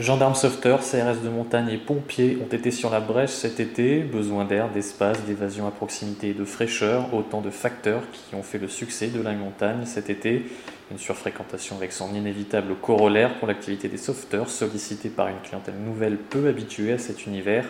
Gendarmes sauveteurs, CRS de montagne et pompiers ont été sur la brèche cet été. Besoin d'air, d'espace, d'évasion à proximité et de fraîcheur, autant de facteurs qui ont fait le succès de la montagne cet été. Une surfréquentation avec son inévitable corollaire pour l'activité des sauveteurs, sollicitée par une clientèle nouvelle peu habituée à cet univers.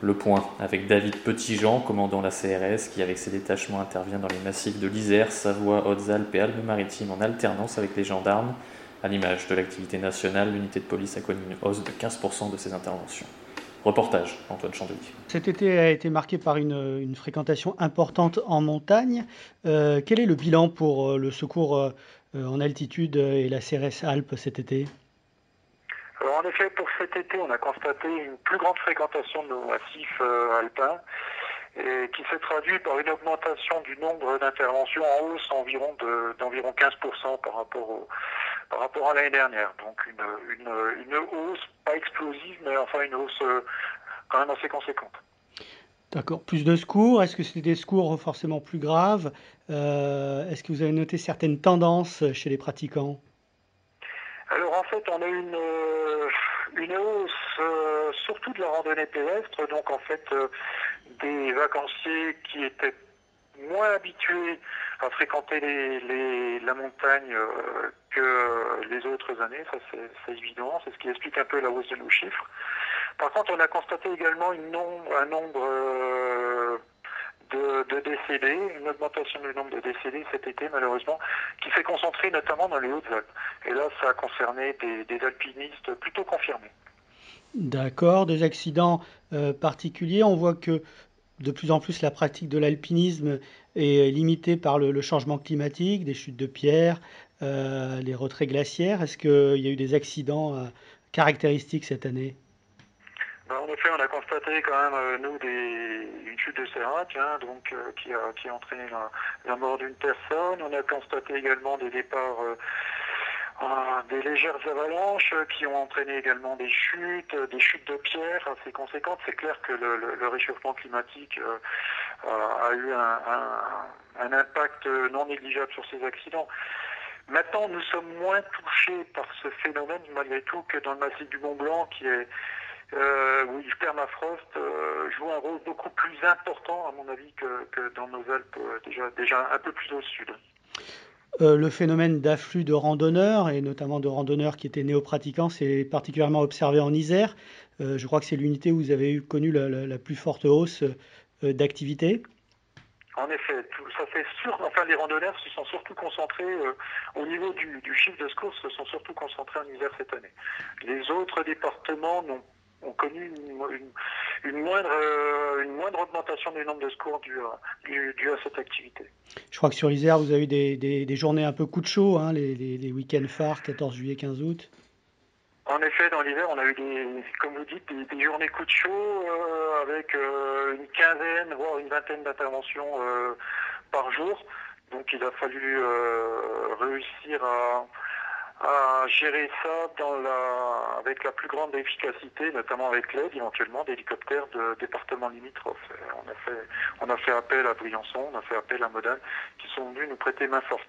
Le point avec David Petitjean, commandant la CRS, qui avec ses détachements intervient dans les massifs de l'Isère, Savoie, Hautes-Alpes et Alpes-Maritimes en alternance avec les gendarmes. À l'image de l'activité nationale, l'unité de police a connu une hausse de 15% de ses interventions. Reportage, Antoine Chandelier. Cet été a été marqué par une, une fréquentation importante en montagne. Euh, quel est le bilan pour euh, le secours euh, en altitude et la CRS Alpes cet été? Alors, En effet, pour cet été, on a constaté une plus grande fréquentation de nos massifs euh, alpins et qui s'est traduit par une augmentation du nombre d'interventions en hausse environ de- d'environ 15% par rapport, au, par rapport à l'année dernière. Donc une, une, une hausse, pas explosive, mais enfin une hausse euh, quand même assez conséquente. D'accord. Plus de secours. Est-ce que c'est des secours forcément plus graves? Euh, Est-ce que vous avez noté certaines tendances chez les pratiquants? Alors en fait, on a une, euh, une hausse euh, surtout de la randonnée pédestre, donc en fait euh, des vacanciers qui étaient moins habitués à fréquenter la montagne euh, que les autres années, ça c'est évident, c'est ce qui explique un peu la hausse de nos chiffres. Par contre, on a constaté également un nombre euh, de, de décédés, une augmentation du nombre de décédés cet été malheureusement, qui s'est concentrée notamment dans les Hautes-Alpes. Et là, ça a concerné des, des alpinistes plutôt confirmés. D'accord. Des accidents euh, particuliers. On voit que de plus en plus la pratique de l'alpinisme est limitée par le, changement climatique, des chutes de pierres, euh, les retraits glaciaires. Est-ce qu'il y a eu des accidents euh, caractéristiques cette année? Ben, en effet, on a constaté quand même, euh, nous, des, une chute de sérac, hein, donc, euh, qui, a, qui a entraîné la mort d'une personne. On a constaté également des départs, euh, des légères avalanches euh, qui ont entraîné également des chutes, euh, des chutes de pierres assez conséquentes. C'est clair que le, le- réchauffement climatique euh, a, a eu un, impact euh, non négligeable sur ces accidents. Maintenant, nous sommes moins touchés par ce phénomène, malgré tout, que dans le massif du Mont Blanc, qui est euh, où le permafrost euh, joue un rôle beaucoup plus important, à mon avis, que, que dans nos Alpes, euh, déjà, déjà un peu plus au sud. Euh, le phénomène d'afflux de randonneurs, et notamment de randonneurs qui étaient néo-pratiquants, c'est particulièrement observé en Isère. Euh, je crois que c'est l'unité où vous avez eu, connu la, plus forte hausse euh, d'activité. En effet, ça fait sûr, enfin les randonneurs se sont surtout concentrés au niveau du, chiffre de secours, se sont surtout concentrés en Isère cette année. Les autres départements ont connu une- une moindre, euh, une moindre augmentation du nombre de secours dû à, dû- dû à cette activité. Je crois que sur l'Isère, vous avez eu des, des- des journées un peu coup de chaud, hein, les, les- les week-ends phares, 14 juillet, 15 août. En effet, dans l'hiver, on a eu des, comme vous dites, des, des journées coup de chaud euh, avec euh, une quinzaine, voire une vingtaine d'interventions euh, par jour. Donc il a fallu réussir à, à gérer ça dans la, avec la plus grande efficacité, notamment avec l'aide éventuellement d'hélicoptères de départements limitrophes. On a, fait, on a fait appel à Briançon, on a fait appel à Modane, qui sont venus nous prêter main forte.